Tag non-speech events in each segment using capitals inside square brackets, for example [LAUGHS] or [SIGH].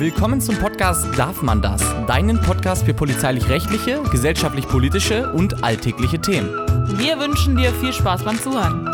Willkommen zum Podcast Darf man das? Deinen Podcast für polizeilich-rechtliche, gesellschaftlich-politische und alltägliche Themen. Wir wünschen dir viel Spaß beim Zuhören.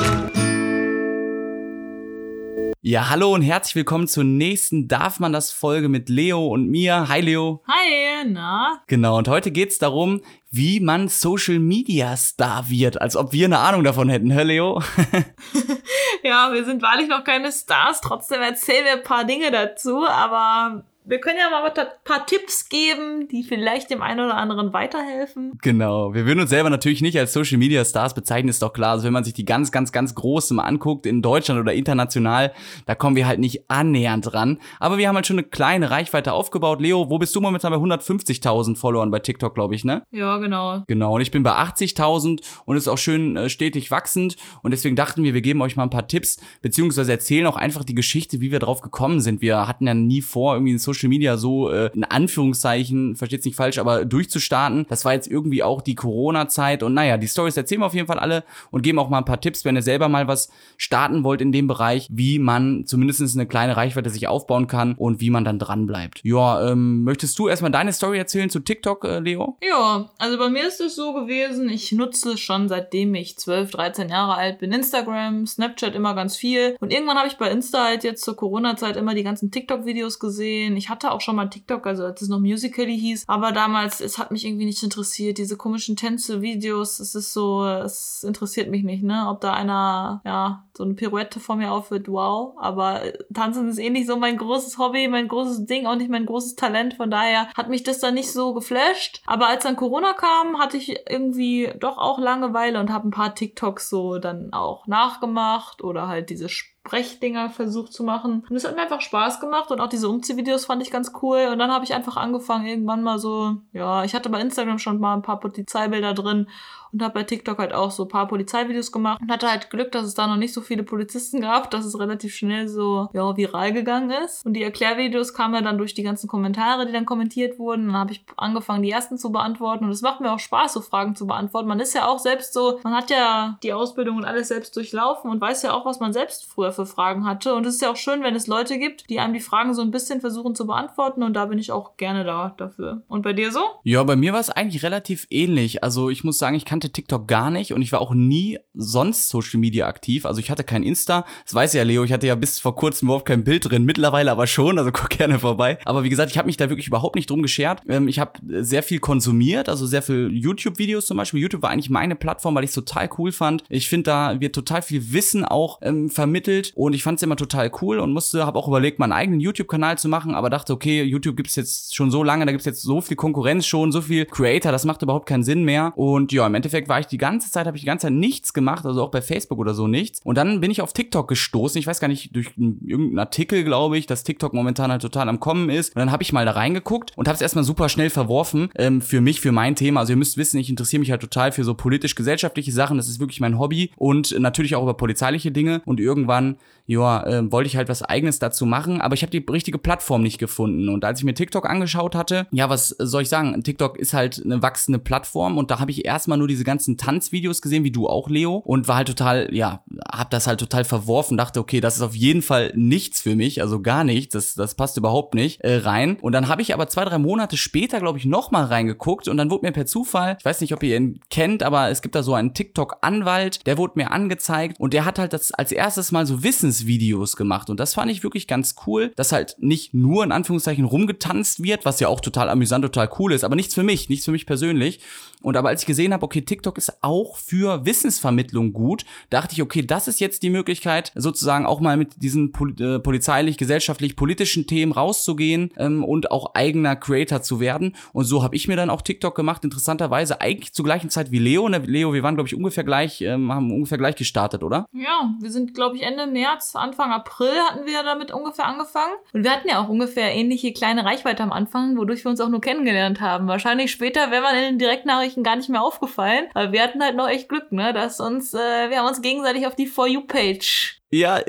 Ja, hallo und herzlich willkommen zur nächsten Darf man das Folge mit Leo und mir. Hi Leo. Hi, na? Genau, und heute geht's darum, wie man Social Media Star wird, als ob wir eine Ahnung davon hätten, hä Leo? [LAUGHS] [LAUGHS] ja, wir sind wahrlich noch keine Stars, trotzdem erzählen wir ein paar Dinge dazu, aber wir können ja mal ein paar Tipps geben, die vielleicht dem einen oder anderen weiterhelfen. Genau. Wir würden uns selber natürlich nicht als Social Media Stars bezeichnen, ist doch klar. Also wenn man sich die ganz, ganz, ganz Großen mal anguckt, in Deutschland oder international, da kommen wir halt nicht annähernd dran. Aber wir haben halt schon eine kleine Reichweite aufgebaut. Leo, wo bist du momentan bei 150.000 Followern bei TikTok, glaube ich, ne? Ja, genau. Genau. Und ich bin bei 80.000 und ist auch schön äh, stetig wachsend. Und deswegen dachten wir, wir geben euch mal ein paar Tipps, beziehungsweise erzählen auch einfach die Geschichte, wie wir drauf gekommen sind. Wir hatten ja nie vor, irgendwie ein Social Social Media so äh, in Anführungszeichen, versteht's nicht falsch, aber durchzustarten. Das war jetzt irgendwie auch die Corona-Zeit und naja, die Stories erzählen wir auf jeden Fall alle und geben auch mal ein paar Tipps, wenn ihr selber mal was starten wollt in dem Bereich, wie man zumindest eine kleine Reichweite sich aufbauen kann und wie man dann dran bleibt. Ja, ähm, möchtest du erstmal deine Story erzählen zu TikTok, äh, Leo? Ja, also bei mir ist es so gewesen, ich nutze schon seitdem ich 12, 13 Jahre alt bin Instagram, Snapchat immer ganz viel und irgendwann habe ich bei Insta halt jetzt zur Corona-Zeit immer die ganzen TikTok-Videos gesehen. Ich hatte auch schon mal TikTok, also als es noch Musically hieß. Aber damals, es hat mich irgendwie nicht interessiert. Diese komischen Tänze, Videos, es ist so, es interessiert mich nicht, ne? Ob da einer, ja, so eine Pirouette vor mir aufhört, wow. Aber Tanzen ist eh nicht so mein großes Hobby, mein großes Ding, auch nicht mein großes Talent. Von daher hat mich das dann nicht so geflasht. Aber als dann Corona kam, hatte ich irgendwie doch auch Langeweile und habe ein paar TikToks so dann auch nachgemacht oder halt diese Sp Sprechdinger versucht zu machen. Und es hat mir einfach Spaß gemacht und auch diese Umziehvideos fand ich ganz cool. Und dann habe ich einfach angefangen, irgendwann mal so, ja, ich hatte bei Instagram schon mal ein paar Polizeibilder drin und habe bei TikTok halt auch so ein paar Polizeivideos gemacht und hatte halt Glück, dass es da noch nicht so viele Polizisten gab, dass es relativ schnell so ja, viral gegangen ist. Und die Erklärvideos kamen ja dann durch die ganzen Kommentare, die dann kommentiert wurden. dann habe ich angefangen, die ersten zu beantworten. Und es macht mir auch Spaß, so Fragen zu beantworten. Man ist ja auch selbst so, man hat ja die Ausbildung und alles selbst durchlaufen und weiß ja auch, was man selbst früher für Fragen hatte. Und es ist ja auch schön, wenn es Leute gibt, die einem die Fragen so ein bisschen versuchen zu beantworten. Und da bin ich auch gerne da dafür. Und bei dir so? Ja, bei mir war es eigentlich relativ ähnlich. Also ich muss sagen, ich kannte kannte TikTok gar nicht und ich war auch nie sonst Social Media aktiv. Also ich hatte kein Insta. Das weiß ja Leo, ich hatte ja bis vor kurzem überhaupt kein Bild drin. Mittlerweile aber schon, also [LAUGHS] guck gerne vorbei. Aber wie gesagt, ich habe mich da wirklich überhaupt nicht drum geschert. Ähm, ich habe sehr viel konsumiert, also sehr viel YouTube-Videos zum Beispiel. YouTube war eigentlich meine Plattform, weil ich es total cool fand. Ich finde, da wird total viel Wissen auch ähm, vermittelt und ich fand es immer total cool und musste, habe auch überlegt, meinen eigenen YouTube-Kanal zu machen, aber dachte, okay, YouTube gibt es jetzt schon so lange, da gibt es jetzt so viel Konkurrenz schon, so viel Creator, das macht überhaupt keinen Sinn mehr. Und ja, im Endeffekt Endeffekt war ich die ganze Zeit, habe ich die ganze Zeit nichts gemacht, also auch bei Facebook oder so nichts. Und dann bin ich auf TikTok gestoßen. Ich weiß gar nicht, durch irgendeinen Artikel, glaube ich, dass TikTok momentan halt total am Kommen ist. Und dann habe ich mal da reingeguckt und habe es erstmal super schnell verworfen ähm, für mich, für mein Thema. Also ihr müsst wissen, ich interessiere mich halt total für so politisch-gesellschaftliche Sachen. Das ist wirklich mein Hobby und natürlich auch über polizeiliche Dinge. Und irgendwann, ja, äh, wollte ich halt was Eigenes dazu machen, aber ich habe die richtige Plattform nicht gefunden. Und als ich mir TikTok angeschaut hatte, ja, was soll ich sagen? TikTok ist halt eine wachsende Plattform und da habe ich erstmal nur diese diese ganzen Tanzvideos gesehen, wie du auch, Leo, und war halt total, ja, hab das halt total verworfen, dachte, okay, das ist auf jeden Fall nichts für mich, also gar nichts, das, das passt überhaupt nicht äh, rein. Und dann habe ich aber zwei, drei Monate später, glaube ich, nochmal reingeguckt und dann wurde mir per Zufall, ich weiß nicht, ob ihr ihn kennt, aber es gibt da so einen TikTok-Anwalt, der wurde mir angezeigt und der hat halt das als erstes mal so Wissensvideos gemacht und das fand ich wirklich ganz cool, dass halt nicht nur in Anführungszeichen rumgetanzt wird, was ja auch total amüsant, total cool ist, aber nichts für mich, nichts für mich persönlich. Und aber als ich gesehen habe, okay, TikTok ist auch für Wissensvermittlung gut, dachte ich, okay, das ist jetzt die Möglichkeit, sozusagen auch mal mit diesen pol äh, polizeilich, gesellschaftlich, politischen Themen rauszugehen ähm, und auch eigener Creator zu werden. Und so habe ich mir dann auch TikTok gemacht, interessanterweise eigentlich zur gleichen Zeit wie Leo. Ne? Leo, wir waren, glaube ich, ungefähr gleich, ähm, haben ungefähr gleich gestartet, oder? Ja, wir sind, glaube ich, Ende März, Anfang April hatten wir damit ungefähr angefangen. Und wir hatten ja auch ungefähr ähnliche kleine Reichweite am Anfang, wodurch wir uns auch nur kennengelernt haben. Wahrscheinlich später, wenn man in den Direktnachrichten Nachrichten gar nicht mehr aufgefallen. Aber wir hatten halt noch echt Glück, ne? Dass uns, äh, wir haben uns gegenseitig auf die For You-Page Ja,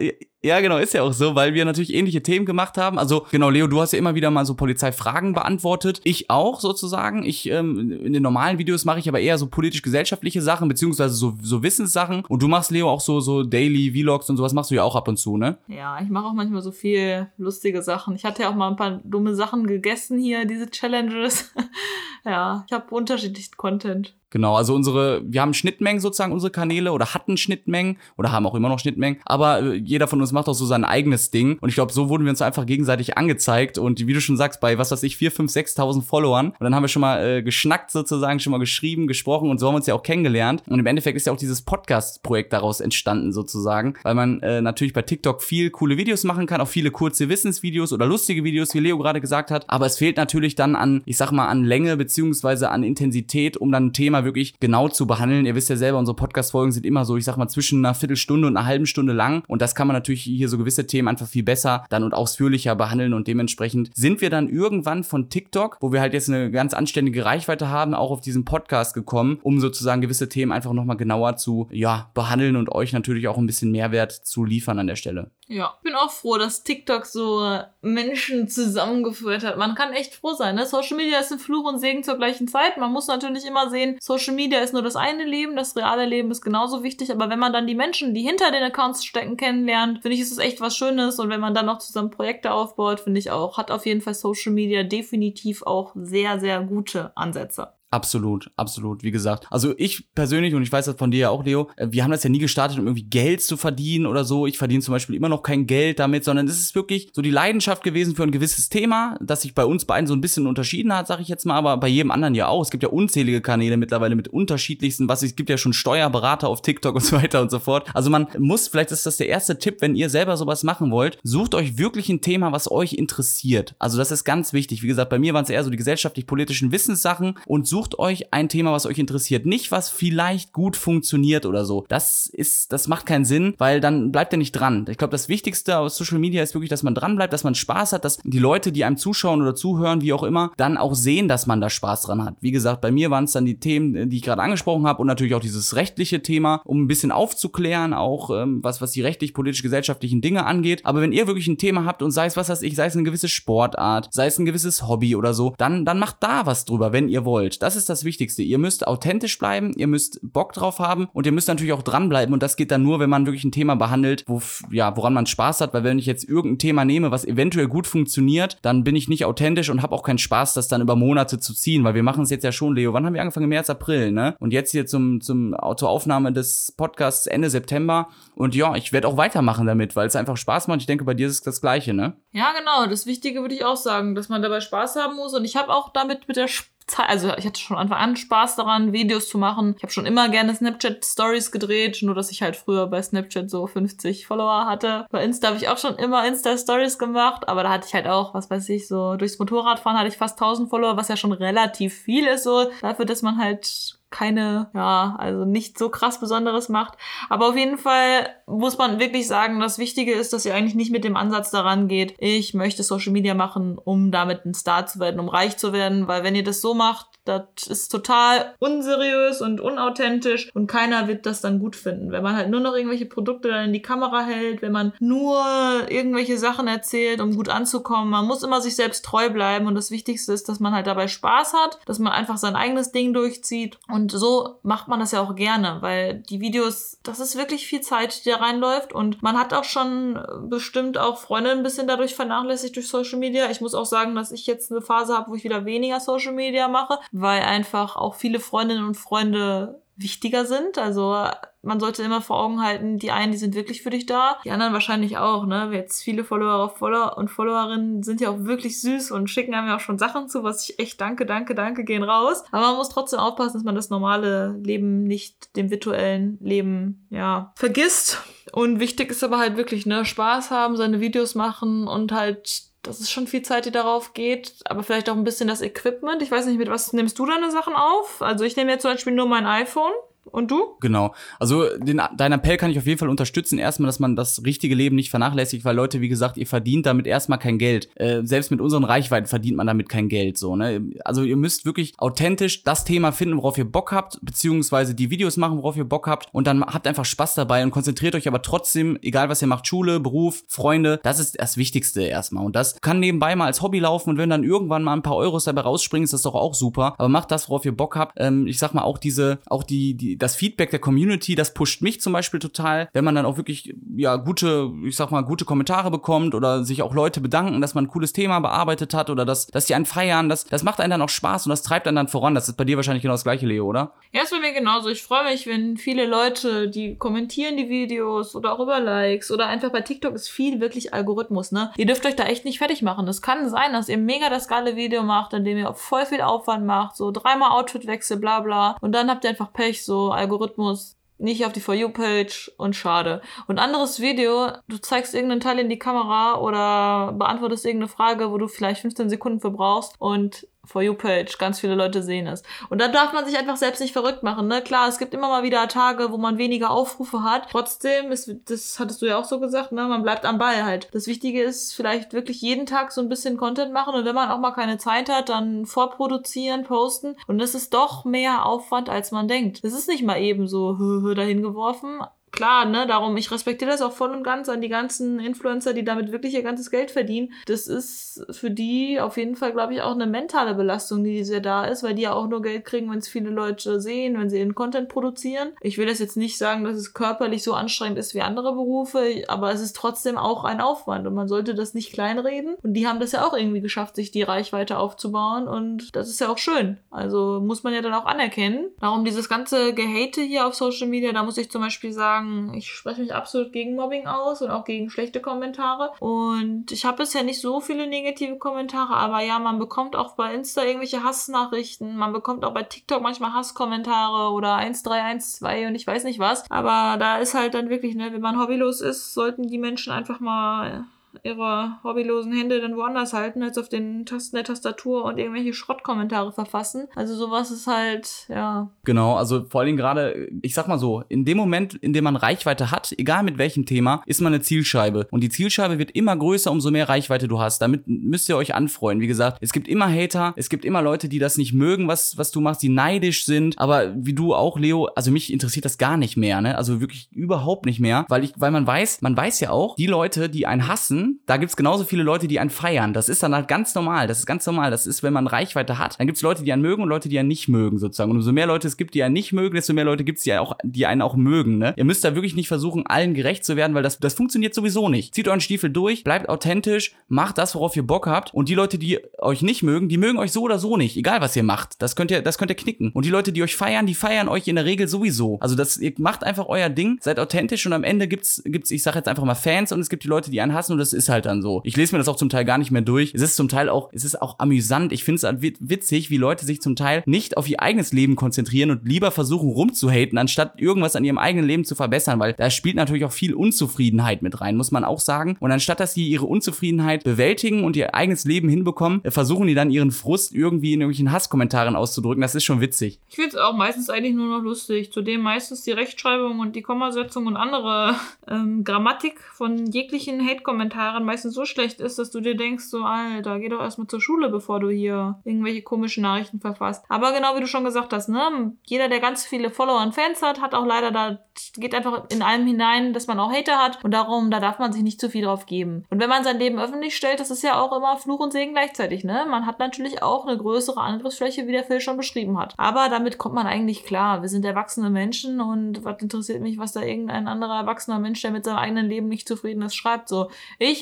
ja, genau, ist ja auch so, weil wir natürlich ähnliche Themen gemacht haben. Also genau, Leo, du hast ja immer wieder mal so Polizeifragen beantwortet. Ich auch sozusagen. Ich ähm, in den normalen Videos mache ich aber eher so politisch-gesellschaftliche Sachen beziehungsweise so, so Wissenssachen. Und du machst Leo auch so so Daily Vlogs und sowas machst du ja auch ab und zu, ne? Ja, ich mache auch manchmal so viel lustige Sachen. Ich hatte ja auch mal ein paar dumme Sachen gegessen hier, diese Challenges. [LAUGHS] ja, ich habe unterschiedlichen Content. Genau, also unsere, wir haben Schnittmengen sozusagen, unsere Kanäle oder hatten Schnittmengen oder haben auch immer noch Schnittmengen, aber äh, jeder von uns macht auch so sein eigenes Ding und ich glaube, so wurden wir uns einfach gegenseitig angezeigt und wie du schon sagst, bei was weiß ich, 4, 5, 6.000 Followern und dann haben wir schon mal äh, geschnackt sozusagen, schon mal geschrieben, gesprochen und so haben wir uns ja auch kennengelernt und im Endeffekt ist ja auch dieses Podcast-Projekt daraus entstanden sozusagen, weil man äh, natürlich bei TikTok viel coole Videos machen kann, auch viele kurze Wissensvideos oder lustige Videos, wie Leo gerade gesagt hat, aber es fehlt natürlich dann an, ich sag mal, an Länge beziehungsweise an Intensität, um dann ein Thema wirklich genau zu behandeln. Ihr wisst ja selber, unsere Podcast-Folgen sind immer so, ich sag mal, zwischen einer Viertelstunde und einer halben Stunde lang. Und das kann man natürlich hier so gewisse Themen einfach viel besser dann und ausführlicher behandeln. Und dementsprechend sind wir dann irgendwann von TikTok, wo wir halt jetzt eine ganz anständige Reichweite haben, auch auf diesen Podcast gekommen, um sozusagen gewisse Themen einfach nochmal genauer zu, ja, behandeln und euch natürlich auch ein bisschen Mehrwert zu liefern an der Stelle. Ja, ich bin auch froh, dass TikTok so Menschen zusammengeführt hat. Man kann echt froh sein. Ne? Social Media ist ein Fluch und Segen zur gleichen Zeit. Man muss natürlich immer sehen, Social Media ist nur das eine Leben, das reale Leben ist genauso wichtig. Aber wenn man dann die Menschen, die hinter den Accounts stecken, kennenlernt, finde ich, ist es echt was Schönes. Und wenn man dann noch zusammen Projekte aufbaut, finde ich auch, hat auf jeden Fall Social Media definitiv auch sehr, sehr gute Ansätze. Absolut, absolut, wie gesagt. Also ich persönlich, und ich weiß das von dir ja auch, Leo, äh, wir haben das ja nie gestartet, um irgendwie Geld zu verdienen oder so. Ich verdiene zum Beispiel immer noch kein Geld damit, sondern es ist wirklich so die Leidenschaft gewesen für ein gewisses Thema, das sich bei uns beiden so ein bisschen unterschieden hat, sag ich jetzt mal, aber bei jedem anderen ja auch. Es gibt ja unzählige Kanäle mittlerweile mit unterschiedlichsten, was es gibt ja schon Steuerberater auf TikTok und so weiter und so fort. Also man muss, vielleicht ist das der erste Tipp, wenn ihr selber sowas machen wollt, sucht euch wirklich ein Thema, was euch interessiert. Also das ist ganz wichtig. Wie gesagt, bei mir waren es eher so die gesellschaftlich-politischen Wissenssachen und sucht sucht euch ein Thema, was euch interessiert. Nicht, was vielleicht gut funktioniert oder so. Das ist, das macht keinen Sinn, weil dann bleibt ihr nicht dran. Ich glaube, das Wichtigste aus Social Media ist wirklich, dass man dran bleibt, dass man Spaß hat, dass die Leute, die einem zuschauen oder zuhören, wie auch immer, dann auch sehen, dass man da Spaß dran hat. Wie gesagt, bei mir waren es dann die Themen, die ich gerade angesprochen habe und natürlich auch dieses rechtliche Thema, um ein bisschen aufzuklären, auch ähm, was, was die rechtlich, politisch, gesellschaftlichen Dinge angeht. Aber wenn ihr wirklich ein Thema habt und sei es, was weiß ich, sei es eine gewisse Sportart, sei es ein gewisses Hobby oder so, dann, dann macht da was drüber, wenn ihr wollt. Das ist das Wichtigste. Ihr müsst authentisch bleiben, ihr müsst Bock drauf haben und ihr müsst natürlich auch dranbleiben. Und das geht dann nur, wenn man wirklich ein Thema behandelt, wo, ja, woran man Spaß hat. Weil wenn ich jetzt irgendein Thema nehme, was eventuell gut funktioniert, dann bin ich nicht authentisch und habe auch keinen Spaß, das dann über Monate zu ziehen. Weil wir machen es jetzt ja schon, Leo. Wann haben wir angefangen? März, April, ne? Und jetzt hier zum, zum Autoaufnahme des Podcasts Ende September. Und ja, ich werde auch weitermachen damit, weil es einfach Spaß macht. Ich denke, bei dir ist es das Gleiche, ne? Ja, genau. Das Wichtige würde ich auch sagen, dass man dabei Spaß haben muss. Und ich habe auch damit mit der Spaß also ich hatte schon Anfang an Spaß daran, Videos zu machen. Ich habe schon immer gerne Snapchat Stories gedreht, nur dass ich halt früher bei Snapchat so 50 Follower hatte. Bei Insta habe ich auch schon immer Insta Stories gemacht, aber da hatte ich halt auch, was weiß ich, so durchs Motorradfahren hatte ich fast 1000 Follower, was ja schon relativ viel ist so dafür, dass man halt keine, ja, also nicht so krass Besonderes macht. Aber auf jeden Fall muss man wirklich sagen, das Wichtige ist, dass ihr eigentlich nicht mit dem Ansatz daran geht, ich möchte Social Media machen, um damit ein Star zu werden, um reich zu werden, weil wenn ihr das so macht, das ist total unseriös und unauthentisch und keiner wird das dann gut finden. Wenn man halt nur noch irgendwelche Produkte dann in die Kamera hält, wenn man nur irgendwelche Sachen erzählt, um gut anzukommen. Man muss immer sich selbst treu bleiben und das Wichtigste ist, dass man halt dabei Spaß hat, dass man einfach sein eigenes Ding durchzieht und so macht man das ja auch gerne, weil die Videos, das ist wirklich viel Zeit, die da reinläuft und man hat auch schon bestimmt auch Freunde ein bisschen dadurch vernachlässigt durch Social Media. Ich muss auch sagen, dass ich jetzt eine Phase habe, wo ich wieder weniger Social Media mache, weil einfach auch viele Freundinnen und Freunde wichtiger sind. Also man sollte immer vor Augen halten, die einen, die sind wirklich für dich da, die anderen wahrscheinlich auch, ne? Jetzt viele Follower und Followerinnen sind ja auch wirklich süß und schicken einem ja auch schon Sachen zu, was ich echt danke, danke, danke gehen raus. Aber man muss trotzdem aufpassen, dass man das normale Leben nicht dem virtuellen Leben, ja, vergisst. Und wichtig ist aber halt wirklich, ne, Spaß haben, seine Videos machen und halt das ist schon viel Zeit, die darauf geht, aber vielleicht auch ein bisschen das Equipment. Ich weiß nicht, mit was nimmst du deine Sachen auf? Also ich nehme jetzt zum Beispiel nur mein iPhone Und du? Genau. Also den, deinen Appell kann ich auf jeden Fall unterstützen. Erstmal, dass man das richtige Leben nicht vernachlässigt, weil Leute, wie gesagt, ihr verdient damit erstmal kein Geld. Äh, selbst mit unseren Reichweiten verdient man damit kein Geld. So, ne? Also ihr müsst wirklich authentisch das Thema finden, worauf ihr Bock habt, beziehungsweise die Videos machen, worauf ihr Bock habt. Und dann habt einfach Spaß dabei und konzentriert euch aber trotzdem, egal was ihr macht, Schule, Beruf, Freunde, das ist das Wichtigste erstmal. Und das kann nebenbei mal als Hobby laufen und wenn dann irgendwann mal ein paar Euros dabei rausspringen, ist das doch auch super. Aber macht das, worauf ihr Bock habt. Ähm, ich sag mal, auch diese, auch die, die, das Feedback der Community, das pusht mich zum Beispiel total, wenn man dann auch wirklich, ja, gute, ich sag mal, gute Kommentare bekommt oder sich auch Leute bedanken, dass man ein cooles Thema bearbeitet hat oder dass, dass die einen feiern, das, das macht einen dann auch Spaß und das treibt einen dann voran. Das ist bei dir wahrscheinlich genau das gleiche, Leo, oder? Ja, ist bei mir genauso. Ich freue mich, wenn viele Leute, die kommentieren die Videos oder auch über Likes oder einfach bei TikTok ist viel wirklich Algorithmus, ne? Ihr dürft euch da echt nicht fertig machen. Es kann sein, dass ihr mega das geile Video macht, in dem ihr voll viel Aufwand macht, so dreimal Outfitwechsel, bla bla. Und dann habt ihr einfach Pech, so Algorithmus nicht auf die For You-Page und schade. Und anderes Video, du zeigst irgendeinen Teil in die Kamera oder beantwortest irgendeine Frage, wo du vielleicht 15 Sekunden für brauchst und For You-Page, ganz viele Leute sehen es. Und da darf man sich einfach selbst nicht verrückt machen. Ne? Klar, es gibt immer mal wieder Tage, wo man weniger Aufrufe hat. Trotzdem, ist, das hattest du ja auch so gesagt, ne? man bleibt am Ball halt. Das Wichtige ist vielleicht wirklich jeden Tag so ein bisschen Content machen und wenn man auch mal keine Zeit hat, dann vorproduzieren, posten. Und es ist doch mehr Aufwand, als man denkt. Es ist nicht mal eben so dahin geworfen, klar, ne, darum, ich respektiere das auch voll und ganz an die ganzen Influencer, die damit wirklich ihr ganzes Geld verdienen. Das ist für die auf jeden Fall, glaube ich, auch eine mentale Belastung, die sehr da ist, weil die ja auch nur Geld kriegen, wenn es viele Leute sehen, wenn sie ihren Content produzieren. Ich will das jetzt nicht sagen, dass es körperlich so anstrengend ist wie andere Berufe, aber es ist trotzdem auch ein Aufwand und man sollte das nicht kleinreden. Und die haben das ja auch irgendwie geschafft, sich die Reichweite aufzubauen und das ist ja auch schön. Also muss man ja dann auch anerkennen. Darum dieses ganze Gehate hier auf Social Media, da muss ich zum Beispiel sagen, sagen, ich spreche mich absolut gegen Mobbing aus und auch gegen schlechte Kommentare. Und ich habe bisher nicht so viele negative Kommentare, aber ja, man bekommt auch bei Insta irgendwelche Hassnachrichten, man bekommt auch bei TikTok manchmal Hasskommentare oder 1312 und ich weiß nicht was. Aber da ist halt dann wirklich, ne, wenn man hobbylos ist, sollten die Menschen einfach mal ihre hobbylosen Hände dann woanders halten, als auf den Tasten der Tastatur und irgendwelche Schrottkommentare verfassen. Also sowas ist halt, ja. Genau, also vor allem gerade, ich sag mal so, in dem Moment, in dem man Reichweite hat, egal mit welchem Thema, ist man eine Zielscheibe. Und die Zielscheibe wird immer größer, umso mehr Reichweite du hast. Damit müsst ihr euch anfreuen. Wie gesagt, es gibt immer Hater, es gibt immer Leute, die das nicht mögen, was, was du machst, die neidisch sind. Aber wie du auch, Leo, also mich interessiert das gar nicht mehr, ne? Also wirklich überhaupt nicht mehr, weil ich, weil man weiß, man weiß ja auch, die Leute, die einen hassen, da gibt's genauso viele Leute, die einen feiern. Das ist dann halt ganz normal. Das ist ganz normal. Das ist, wenn man Reichweite hat, dann gibt's Leute, die einen mögen und Leute, die einen nicht mögen, sozusagen. Und umso mehr Leute es gibt, die einen nicht mögen, desto mehr Leute gibt's, die, auch, die einen auch mögen. Ne? Ihr müsst da wirklich nicht versuchen, allen gerecht zu werden, weil das, das funktioniert sowieso nicht. Zieht euren Stiefel durch, bleibt authentisch, macht das, worauf ihr Bock habt. Und die Leute, die euch nicht mögen, die mögen euch so oder so nicht. Egal, was ihr macht. Das könnt ihr, das könnt ihr knicken. Und die Leute, die euch feiern, die feiern euch in der Regel sowieso. Also das, ihr macht einfach euer Ding, seid authentisch und am Ende gibt's, gibt's, ich sag jetzt einfach mal Fans und es gibt die Leute, die einen hassen und das ist halt dann so. Ich lese mir das auch zum Teil gar nicht mehr durch. Es ist zum Teil auch, es ist auch amüsant. Ich finde es halt witzig, wie Leute sich zum Teil nicht auf ihr eigenes Leben konzentrieren und lieber versuchen rumzuhaten, anstatt irgendwas an ihrem eigenen Leben zu verbessern, weil da spielt natürlich auch viel Unzufriedenheit mit rein, muss man auch sagen. Und anstatt dass sie ihre Unzufriedenheit bewältigen und ihr eigenes Leben hinbekommen, versuchen die dann ihren Frust irgendwie in irgendwelchen Hasskommentaren auszudrücken. Das ist schon witzig. Ich finde es auch meistens eigentlich nur noch lustig. Zudem meistens die Rechtschreibung und die Kommasetzung und andere [LAUGHS] ähm, Grammatik von jeglichen Hate-Kommentaren meistens so schlecht ist, dass du dir denkst, so, Alter, geh doch erstmal zur Schule, bevor du hier irgendwelche komischen Nachrichten verfasst. Aber genau wie du schon gesagt hast, ne, jeder, der ganz viele Follower und Fans hat, hat auch leider da, geht einfach in allem hinein, dass man auch Hater hat und darum, da darf man sich nicht zu viel drauf geben. Und wenn man sein Leben öffentlich stellt, das ist ja auch immer Fluch und Segen gleichzeitig, ne? Man hat natürlich auch eine größere Angriffsfläche, wie der Phil schon beschrieben hat. Aber damit kommt man eigentlich klar. Wir sind erwachsene Menschen und was interessiert mich, was da irgendein anderer erwachsener Mensch, der mit seinem eigenen Leben nicht zufrieden ist, schreibt. So,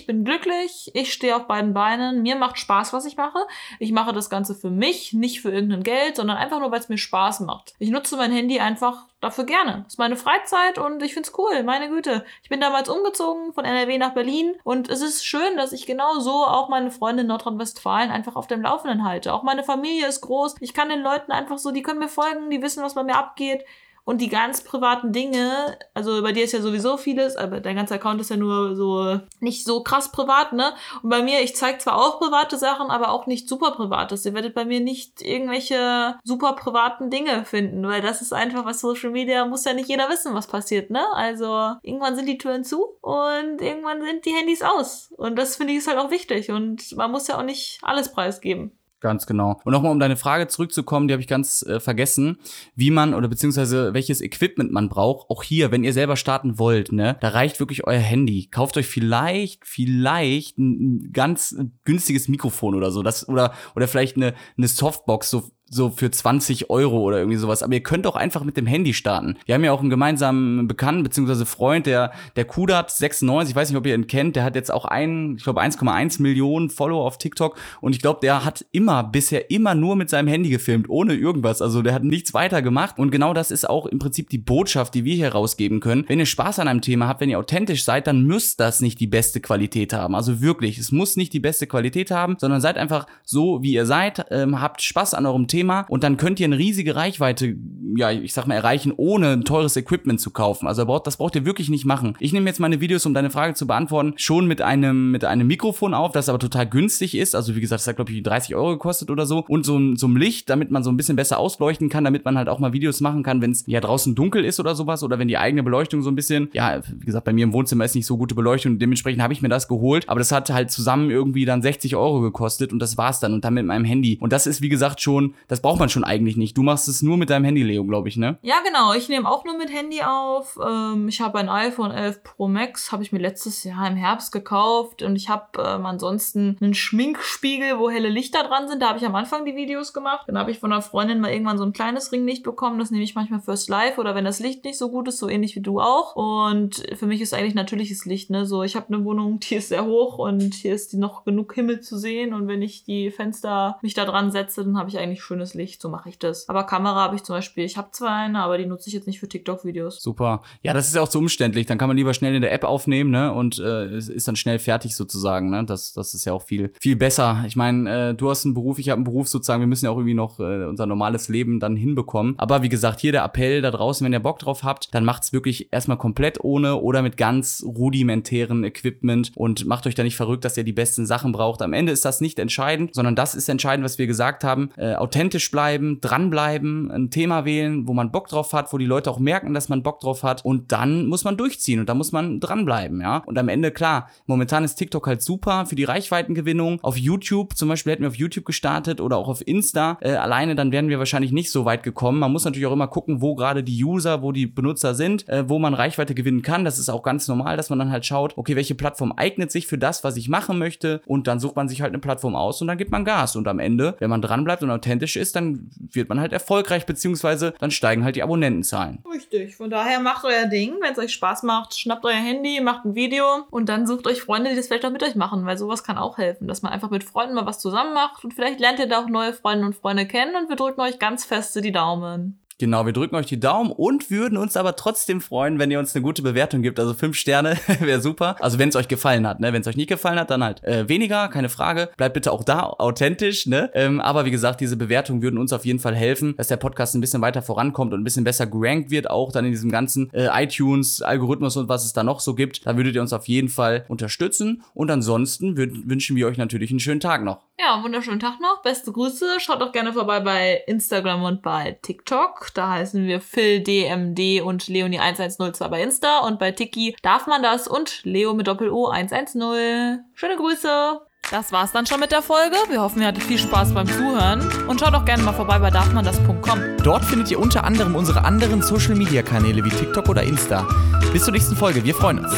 bin glücklich, ich stehe auf beiden Beinen, mir macht Spaß, was ich mache. Ich mache das Ganze für mich, nicht für irgendein Geld, sondern einfach nur, weil es mir Spaß macht. Ich nutze mein Handy einfach dafür gerne. Das ist meine Freizeit und ich find's cool, meine Güte. Ich bin damals umgezogen von NRW nach Berlin und es ist schön, dass ich genau so auch meine Freunde in Nordrhein-Westfalen einfach auf dem Laufenden halte. Auch meine Familie ist groß. Ich kann den Leuten einfach so, die können mir folgen, die wissen, was bei mir abgeht. Und die ganz privaten Dinge, also bei dir ist ja sowieso vieles, aber dein ganzer Account ist ja nur so nicht so krass privat, ne? Und bei mir, ich zeige zwar auch private Sachen, aber auch nicht super privates. Ihr werdet bei mir nicht irgendwelche super privaten Dinge finden, weil das ist einfach was Social Media muss ja nicht jeder wissen, was passiert, ne? Also irgendwann sind die Türen zu und irgendwann sind die Handys aus. Und das finde ich ist halt auch wichtig und man muss ja auch nicht alles preisgeben. Ganz genau. Und nochmal, um deine Frage zurückzukommen, die habe ich ganz äh, vergessen, wie man oder beziehungsweise welches Equipment man braucht. Auch hier, wenn ihr selber starten wollt, ne, da reicht wirklich euer Handy. Kauft euch vielleicht, vielleicht ein, ganz günstiges Mikrofon oder so, das oder oder vielleicht eine eine Softbox so so für 20 Euro oder irgendwie sowas. Aber ihr könnt auch einfach mit dem Handy starten. Wir haben ja auch einen gemeinsamen Bekannten beziehungsweise Freund, der der Kudat 96, ich weiß nicht, ob ihr ihn kennt, der hat jetzt auch ein, ich glaube 1,1 Millionen Follower auf TikTok und ich glaube, der hat immer bisher immer nur mit seinem Handy gefilmt, ohne irgendwas. Also der hat nichts weiter gemacht und genau das ist auch im Prinzip die Botschaft, die wir hier rausgeben können. Wenn ihr Spaß an einem Thema habt, wenn ihr authentisch seid, dann müsst das nicht die beste Qualität haben. Also wirklich, es muss nicht die beste Qualität haben, sondern seid einfach so, wie ihr seid, ähm, habt Spaß an eurem Thema Thema und dann könnt ihr eine riesige Reichweite, ja, ich sag mal, erreichen, ohne teures Equipment zu kaufen. Also das braucht ihr wirklich nicht machen. Ich nehme jetzt meine Videos, um deine Frage zu beantworten, schon mit einem, mit einem Mikrofon auf, das aber total günstig ist. Also wie gesagt, das hat, glaube ich, 30 Euro gekostet oder so. Und so, so ein Licht, damit man so ein bisschen besser ausleuchten kann, damit man halt auch mal Videos machen kann, wenn es ja draußen dunkel ist oder sowas oder wenn die eigene Beleuchtung so ein bisschen, ja, wie gesagt, bei mir im Wohnzimmer ist nicht so gute Beleuchtung. Dementsprechend habe ich mir das geholt. Aber das hat halt zusammen irgendwie dann 60 Euro gekostet und das war's dann. Und dann mit meinem Handy. Und das ist, wie gesagt, schon, das braucht man schon eigentlich nicht. Du machst es nur mit deinem Handy, Leo, glaube ich, ne? Ja, genau. Ich nehme auch nur mit Handy auf. Ähm, ich habe ein iPhone 11 Pro Max, habe ich mir letztes Jahr im Herbst gekauft und ich habe ähm, ansonsten einen Schminkspiegel, wo helle Lichter dran sind. Da habe ich am Anfang die Videos gemacht. Dann habe ich von einer Freundin mal irgendwann so ein kleines Ringlicht bekommen. Das nehme ich manchmal fürs Live oder wenn das Licht nicht so gut ist, so ähnlich wie du auch. Und für mich ist eigentlich natürliches Licht, ne? So, ich habe eine Wohnung, [LAUGHS] die ist sehr hoch und hier ist die noch genug Himmel zu sehen und wenn ich die Fenster mich da dran setze, dann habe ich eigentlich schönes Licht so mache ich das. Aber Kamera habe ich zum Beispiel, ich habe zwar eine, aber die nutze ich jetzt nicht für TikTok-Videos. Super. Ja, das ist ja auch zu umständlich. Dann kann man lieber schnell in der App aufnehmen, ne? Und äh, ist dann schnell fertig sozusagen, ne? Das, das ist ja auch viel, viel besser. Ich meine, äh, du hast einen Beruf, ich habe einen Beruf sozusagen. Wir müssen ja auch irgendwie noch äh, unser normales Leben dann hinbekommen. Aber wie gesagt, hier der Appell da draußen, wenn ihr Bock drauf habt, dann macht's wirklich erstmal komplett ohne oder mit ganz rudimentären Equipment und macht euch da nicht verrückt, dass ihr die besten Sachen braucht. Am Ende ist das nicht entscheidend, sondern das ist entscheidend, was wir gesagt haben. Äh, authentisch bleiben, dranbleiben, ein Thema wählen, wo man Bock drauf hat, wo die Leute auch merken, dass man Bock drauf hat und dann muss man durchziehen und da muss man dranbleiben, ja. Und am Ende, klar, momentan ist TikTok halt super für die Reichweitengewinnung. Auf YouTube, zum Beispiel hätten wir auf YouTube gestartet oder auch auf Insta, äh, alleine dann wären wir wahrscheinlich nicht so weit gekommen. Man muss natürlich auch immer gucken, wo gerade die User, wo die Benutzer sind, äh, wo man Reichweite gewinnen kann. Das ist auch ganz normal, dass man dann halt schaut, okay, welche Plattform eignet sich für das, was ich machen möchte und dann sucht man sich halt eine Plattform aus und dann gibt man Gas und am Ende, wenn man dranbleibt und authentisch ist, dann wird man halt erfolgreich, beziehungsweise dann steigen halt die Abonnentenzahlen. Richtig. Von daher macht euer Ding. Wenn es euch Spaß macht, schnappt euer Handy, macht ein Video und dann sucht euch Freunde, die das vielleicht auch mit euch machen, weil sowas kann auch helfen, dass man einfach mit Freunden mal was zusammen macht und vielleicht lernt ihr da auch neue Freunde und Freunde kennen und wir drücken euch ganz feste die Daumen. Genau, wir drücken euch die Daumen und würden uns aber trotzdem freuen, wenn ihr uns eine gute Bewertung gibt. Also fünf Sterne [LAUGHS] wäre super. Also wenn es euch gefallen hat, ne? Wenn es euch nicht gefallen hat, dann halt äh, weniger, keine Frage. Bleibt bitte auch da authentisch, ne? Ähm, aber wie gesagt, diese Bewertungen würden uns auf jeden Fall helfen, dass der Podcast ein bisschen weiter vorankommt und ein bisschen besser gerankt wird, auch dann in diesem ganzen äh, iTunes, Algorithmus und was es da noch so gibt. Da würdet ihr uns auf jeden Fall unterstützen. Und ansonsten wünschen wir euch natürlich einen schönen Tag noch. Ja, wunderschönen Tag noch. Beste Grüße. Schaut doch gerne vorbei bei Instagram und bei TikTok. Da heißen wir PhilDMD und Leonie110 bei Insta. Und bei Tiki darf man das und Leo mit Doppel-O 110. Schöne Grüße. Das war's dann schon mit der Folge. Wir hoffen, ihr hattet viel Spaß beim Zuhören. Und schaut doch gerne mal vorbei bei darfmandas.com. Dort findet ihr unter anderem unsere anderen Social Media Kanäle wie TikTok oder Insta. Bis zur nächsten Folge. Wir freuen uns.